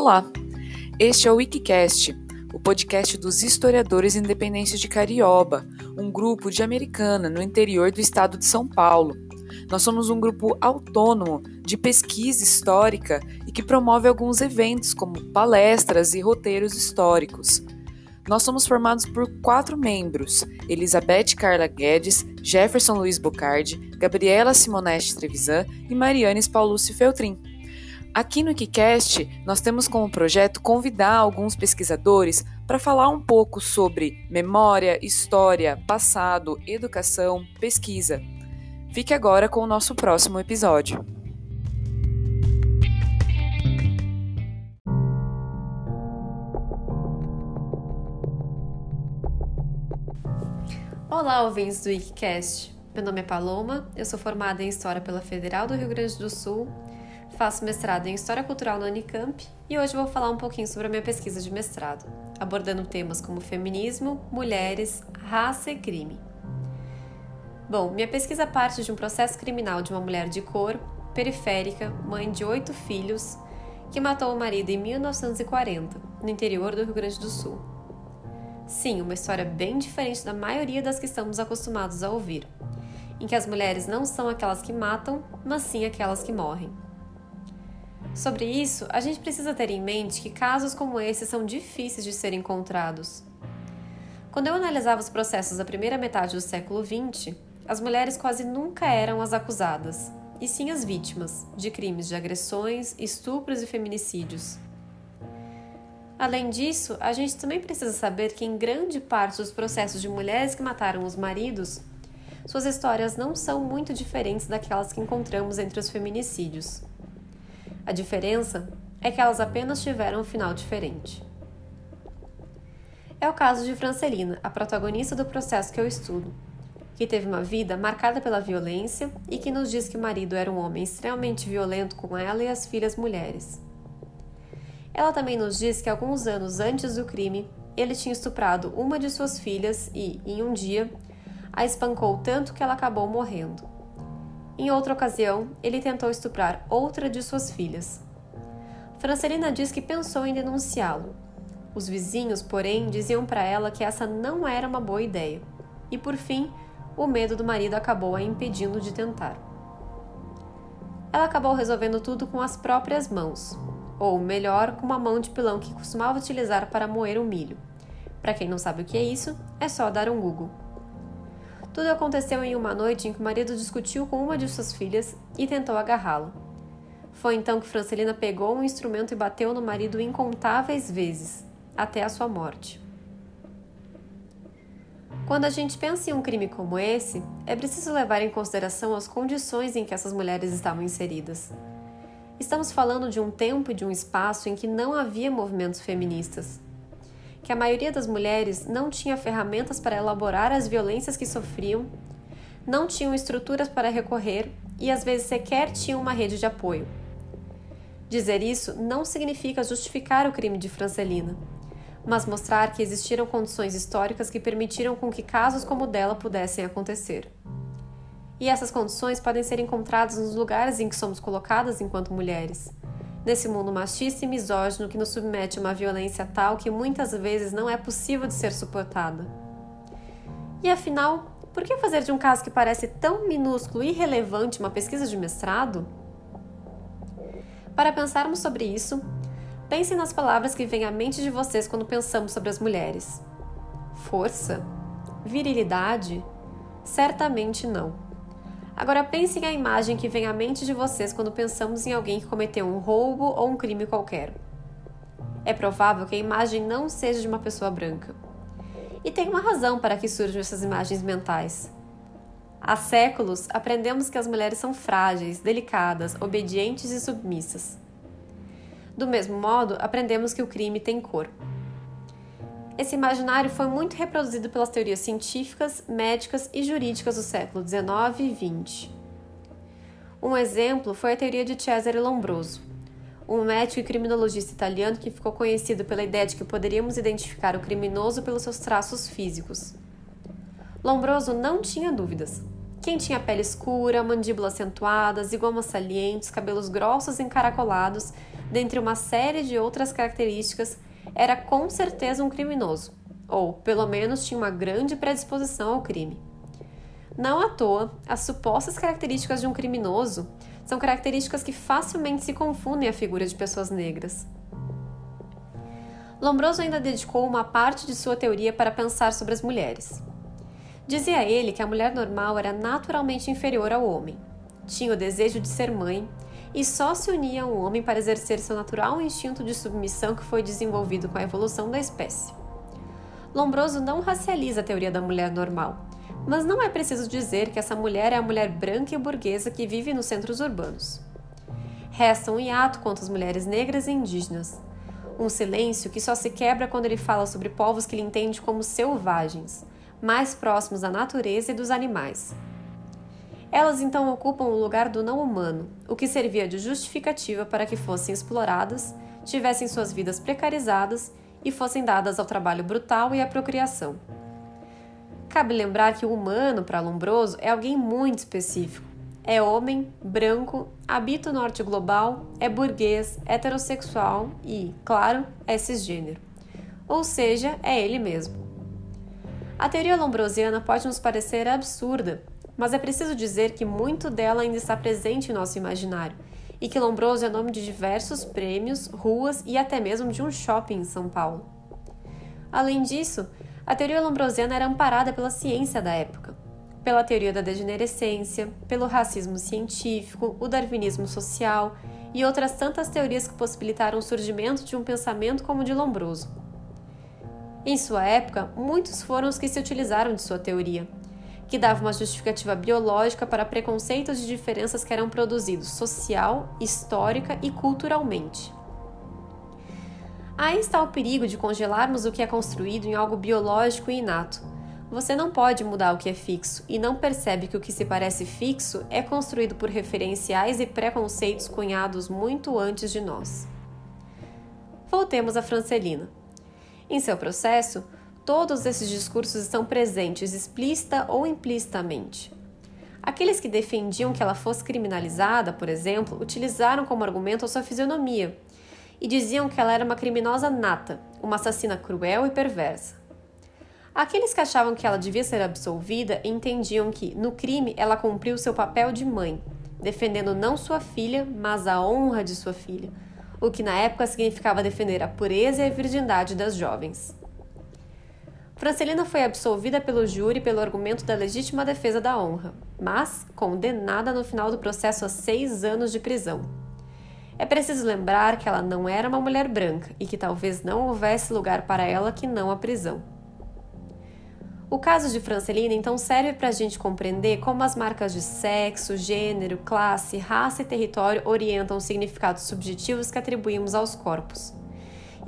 Olá, este é o Wikicast, o podcast dos historiadores independentes de Carioba, um grupo de Americana no interior do estado de São Paulo. Nós somos um grupo autônomo de pesquisa histórica e que promove alguns eventos, como palestras e roteiros históricos. Nós somos formados por quatro membros: Elizabeth Carla Guedes, Jefferson Luiz Bocardi, Gabriela Simoneste Trevisan e Mariane Paulucci Feltrin. Aqui no Kicast, nós temos como projeto convidar alguns pesquisadores para falar um pouco sobre memória, história, passado, educação, pesquisa. Fique agora com o nosso próximo episódio. Olá, ouvintes do Wikicast. Meu nome é Paloma, eu sou formada em História pela Federal do Rio Grande do Sul, faço mestrado em História Cultural na Unicamp e hoje vou falar um pouquinho sobre a minha pesquisa de mestrado, abordando temas como feminismo, mulheres, raça e crime. Bom, minha pesquisa parte de um processo criminal de uma mulher de cor, periférica, mãe de oito filhos, que matou o marido em 1940, no interior do Rio Grande do Sul. Sim, uma história bem diferente da maioria das que estamos acostumados a ouvir, em que as mulheres não são aquelas que matam, mas sim aquelas que morrem. Sobre isso, a gente precisa ter em mente que casos como esse são difíceis de serem encontrados. Quando eu analisava os processos da primeira metade do século XX, as mulheres quase nunca eram as acusadas, e sim as vítimas de crimes de agressões, estupros e feminicídios. Além disso, a gente também precisa saber que, em grande parte dos processos de mulheres que mataram os maridos, suas histórias não são muito diferentes daquelas que encontramos entre os feminicídios. A diferença é que elas apenas tiveram um final diferente. É o caso de Francelina, a protagonista do processo que eu estudo, que teve uma vida marcada pela violência e que nos diz que o marido era um homem extremamente violento com ela e as filhas mulheres. Ela também nos diz que alguns anos antes do crime, ele tinha estuprado uma de suas filhas e, em um dia, a espancou tanto que ela acabou morrendo. Em outra ocasião, ele tentou estuprar outra de suas filhas. Francelina diz que pensou em denunciá-lo. Os vizinhos, porém, diziam para ela que essa não era uma boa ideia. E por fim, o medo do marido acabou a impedindo de tentar. Ela acabou resolvendo tudo com as próprias mãos, ou melhor, com uma mão de pilão que costumava utilizar para moer o milho. Para quem não sabe o que é isso, é só dar um Google. Tudo aconteceu em uma noite em que o marido discutiu com uma de suas filhas e tentou agarrá-la. Foi então que Francelina pegou um instrumento e bateu no marido incontáveis vezes, até a sua morte. Quando a gente pensa em um crime como esse, é preciso levar em consideração as condições em que essas mulheres estavam inseridas. Estamos falando de um tempo e de um espaço em que não havia movimentos feministas, que a maioria das mulheres não tinha ferramentas para elaborar as violências que sofriam, não tinham estruturas para recorrer e às vezes sequer tinham uma rede de apoio. Dizer isso não significa justificar o crime de Francelina, mas mostrar que existiram condições históricas que permitiram com que casos como o dela pudessem acontecer. E essas condições podem ser encontradas nos lugares em que somos colocadas enquanto mulheres. Nesse mundo machista e misógino que nos submete a uma violência tal que muitas vezes não é possível de ser suportada. E afinal, por que fazer de um caso que parece tão minúsculo e irrelevante uma pesquisa de mestrado? Para pensarmos sobre isso, pensem nas palavras que vêm à mente de vocês quando pensamos sobre as mulheres. Força? Virilidade? Certamente não. Agora pensem a imagem que vem à mente de vocês quando pensamos em alguém que cometeu um roubo ou um crime qualquer. É provável que a imagem não seja de uma pessoa branca. E tem uma razão para que surjam essas imagens mentais. Há séculos aprendemos que as mulheres são frágeis, delicadas, obedientes e submissas. Do mesmo modo, aprendemos que o crime tem cor. Esse imaginário foi muito reproduzido pelas teorias científicas, médicas e jurídicas do século XIX e XX. Um exemplo foi a teoria de Cesare Lombroso, um médico e criminologista italiano que ficou conhecido pela ideia de que poderíamos identificar o criminoso pelos seus traços físicos. Lombroso não tinha dúvidas. Quem tinha pele escura, mandíbula acentuada, zigomas salientes, cabelos grossos e encaracolados dentre uma série de outras características, era com certeza um criminoso, ou pelo menos tinha uma grande predisposição ao crime. Não à toa, as supostas características de um criminoso são características que facilmente se confundem à figura de pessoas negras. Lombroso ainda dedicou uma parte de sua teoria para pensar sobre as mulheres. Dizia ele que a mulher normal era naturalmente inferior ao homem, tinha o desejo de ser mãe e só se unia a um homem para exercer seu natural instinto de submissão que foi desenvolvido com a evolução da espécie. Lombroso não racializa a teoria da mulher normal, mas não é preciso dizer que essa mulher é a mulher branca e burguesa que vive nos centros urbanos. Resta um hiato quanto às mulheres negras e indígenas, um silêncio que só se quebra quando ele fala sobre povos que ele entende como selvagens, mais próximos da natureza e dos animais. Elas então ocupam o lugar do não humano, o que servia de justificativa para que fossem exploradas, tivessem suas vidas precarizadas e fossem dadas ao trabalho brutal e à procriação. Cabe lembrar que o humano, para Lombroso, é alguém muito específico. É homem, branco, habita o norte global, é burguês, heterossexual e, claro, é cisgênero. Ou seja, é ele mesmo. A teoria lombrosiana pode nos parecer absurda, mas é preciso dizer que muito dela ainda está presente em nosso imaginário e que Lombroso é nome de diversos prêmios, ruas e até mesmo de um shopping em São Paulo. Além disso, a teoria lombrosiana era amparada pela ciência da época, pela teoria da degenerescência, pelo racismo científico, o darwinismo social e outras tantas teorias que possibilitaram o surgimento de um pensamento como o de Lombroso. Em sua época, muitos foram os que se utilizaram de sua teoria, que dava uma justificativa biológica para preconceitos de diferenças que eram produzidos social, histórica e culturalmente. Aí está o perigo de congelarmos o que é construído em algo biológico e inato. Você não pode mudar o que é fixo e não percebe que o que se parece fixo é construído por referenciais e preconceitos cunhados muito antes de nós. Voltemos a Francelina. Em seu processo, todos esses discursos estão presentes explícita ou implicitamente. Aqueles que defendiam que ela fosse criminalizada, por exemplo, utilizaram como argumento a sua fisionomia, e diziam que ela era uma criminosa nata, uma assassina cruel e perversa. Aqueles que achavam que ela devia ser absolvida entendiam que, no crime, ela cumpriu seu papel de mãe, defendendo não sua filha, mas a honra de sua filha, o que na época significava defender a pureza e a virgindade das jovens. Francelina foi absolvida pelo júri pelo argumento da legítima defesa da honra, mas condenada no final do processo a seis anos de prisão. É preciso lembrar que ela não era uma mulher branca e que talvez não houvesse lugar para ela que não a prisão. O caso de Francelina então serve para a gente compreender como as marcas de sexo, gênero, classe, raça e território orientam os significados subjetivos que atribuímos aos corpos.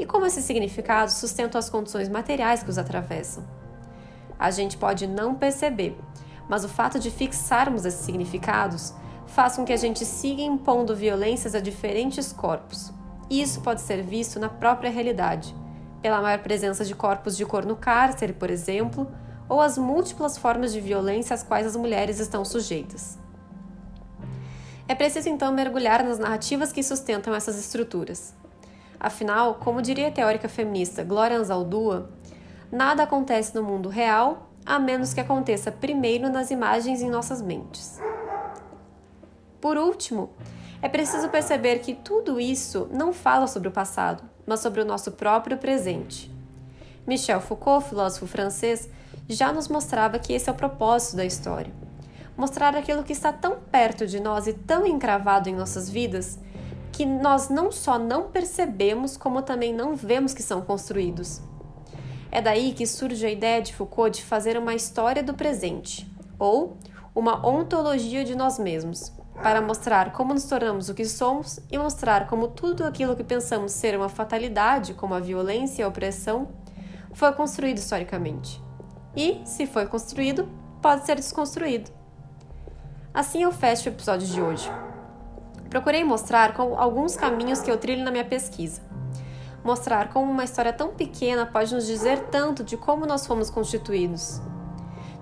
E como esses significados sustentam as condições materiais que os atravessam. A gente pode não perceber, mas o fato de fixarmos esses significados faz com que a gente siga impondo violências a diferentes corpos. Isso pode ser visto na própria realidade, pela maior presença de corpos de cor no cárcere, por exemplo, ou as múltiplas formas de violência às quais as mulheres estão sujeitas. É preciso então mergulhar nas narrativas que sustentam essas estruturas. Afinal, como diria a teórica feminista Gloria Anzaldúa, nada acontece no mundo real a menos que aconteça primeiro nas imagens em nossas mentes. Por último, é preciso perceber que tudo isso não fala sobre o passado, mas sobre o nosso próprio presente. Michel Foucault, filósofo francês, já nos mostrava que esse é o propósito da história. Mostrar aquilo que está tão perto de nós e tão encravado em nossas vidas que nós não só não percebemos, como também não vemos que são construídos. É daí que surge a ideia de Foucault de fazer uma história do presente, ou uma ontologia de nós mesmos, para mostrar como nos tornamos o que somos e mostrar como tudo aquilo que pensamos ser uma fatalidade, como a violência e a opressão, foi construído historicamente. E, se foi construído, pode ser desconstruído. Assim eu fecho o episódio de hoje. Procurei mostrar com alguns caminhos que eu trilho na minha pesquisa. Mostrar como uma história tão pequena pode nos dizer tanto de como nós fomos constituídos,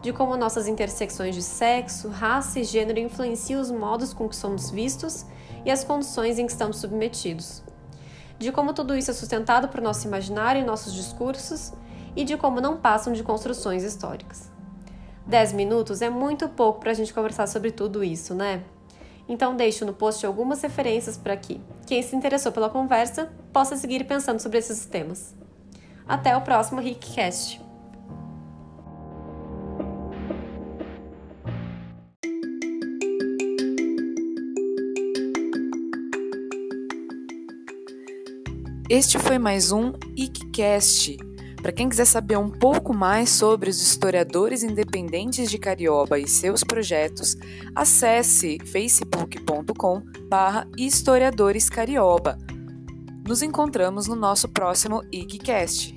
de como nossas intersecções de sexo, raça e gênero influenciam os modos com que somos vistos e as condições em que estamos submetidos. de como tudo isso é sustentado por nosso imaginário e nossos discursos e de como não passam de construções históricas. Dez minutos é muito pouco para a gente conversar sobre tudo isso, né? Então deixo no post algumas referências para que quem se interessou pela conversa possa seguir pensando sobre esses temas. Até o próximo RickCast! Este foi mais um ICCast. Para quem quiser saber um pouco mais sobre os historiadores independentes de Carioba e seus projetos, acesse facebook.com/historiadorescarioba. Nos encontramos no nosso próximo ICCast.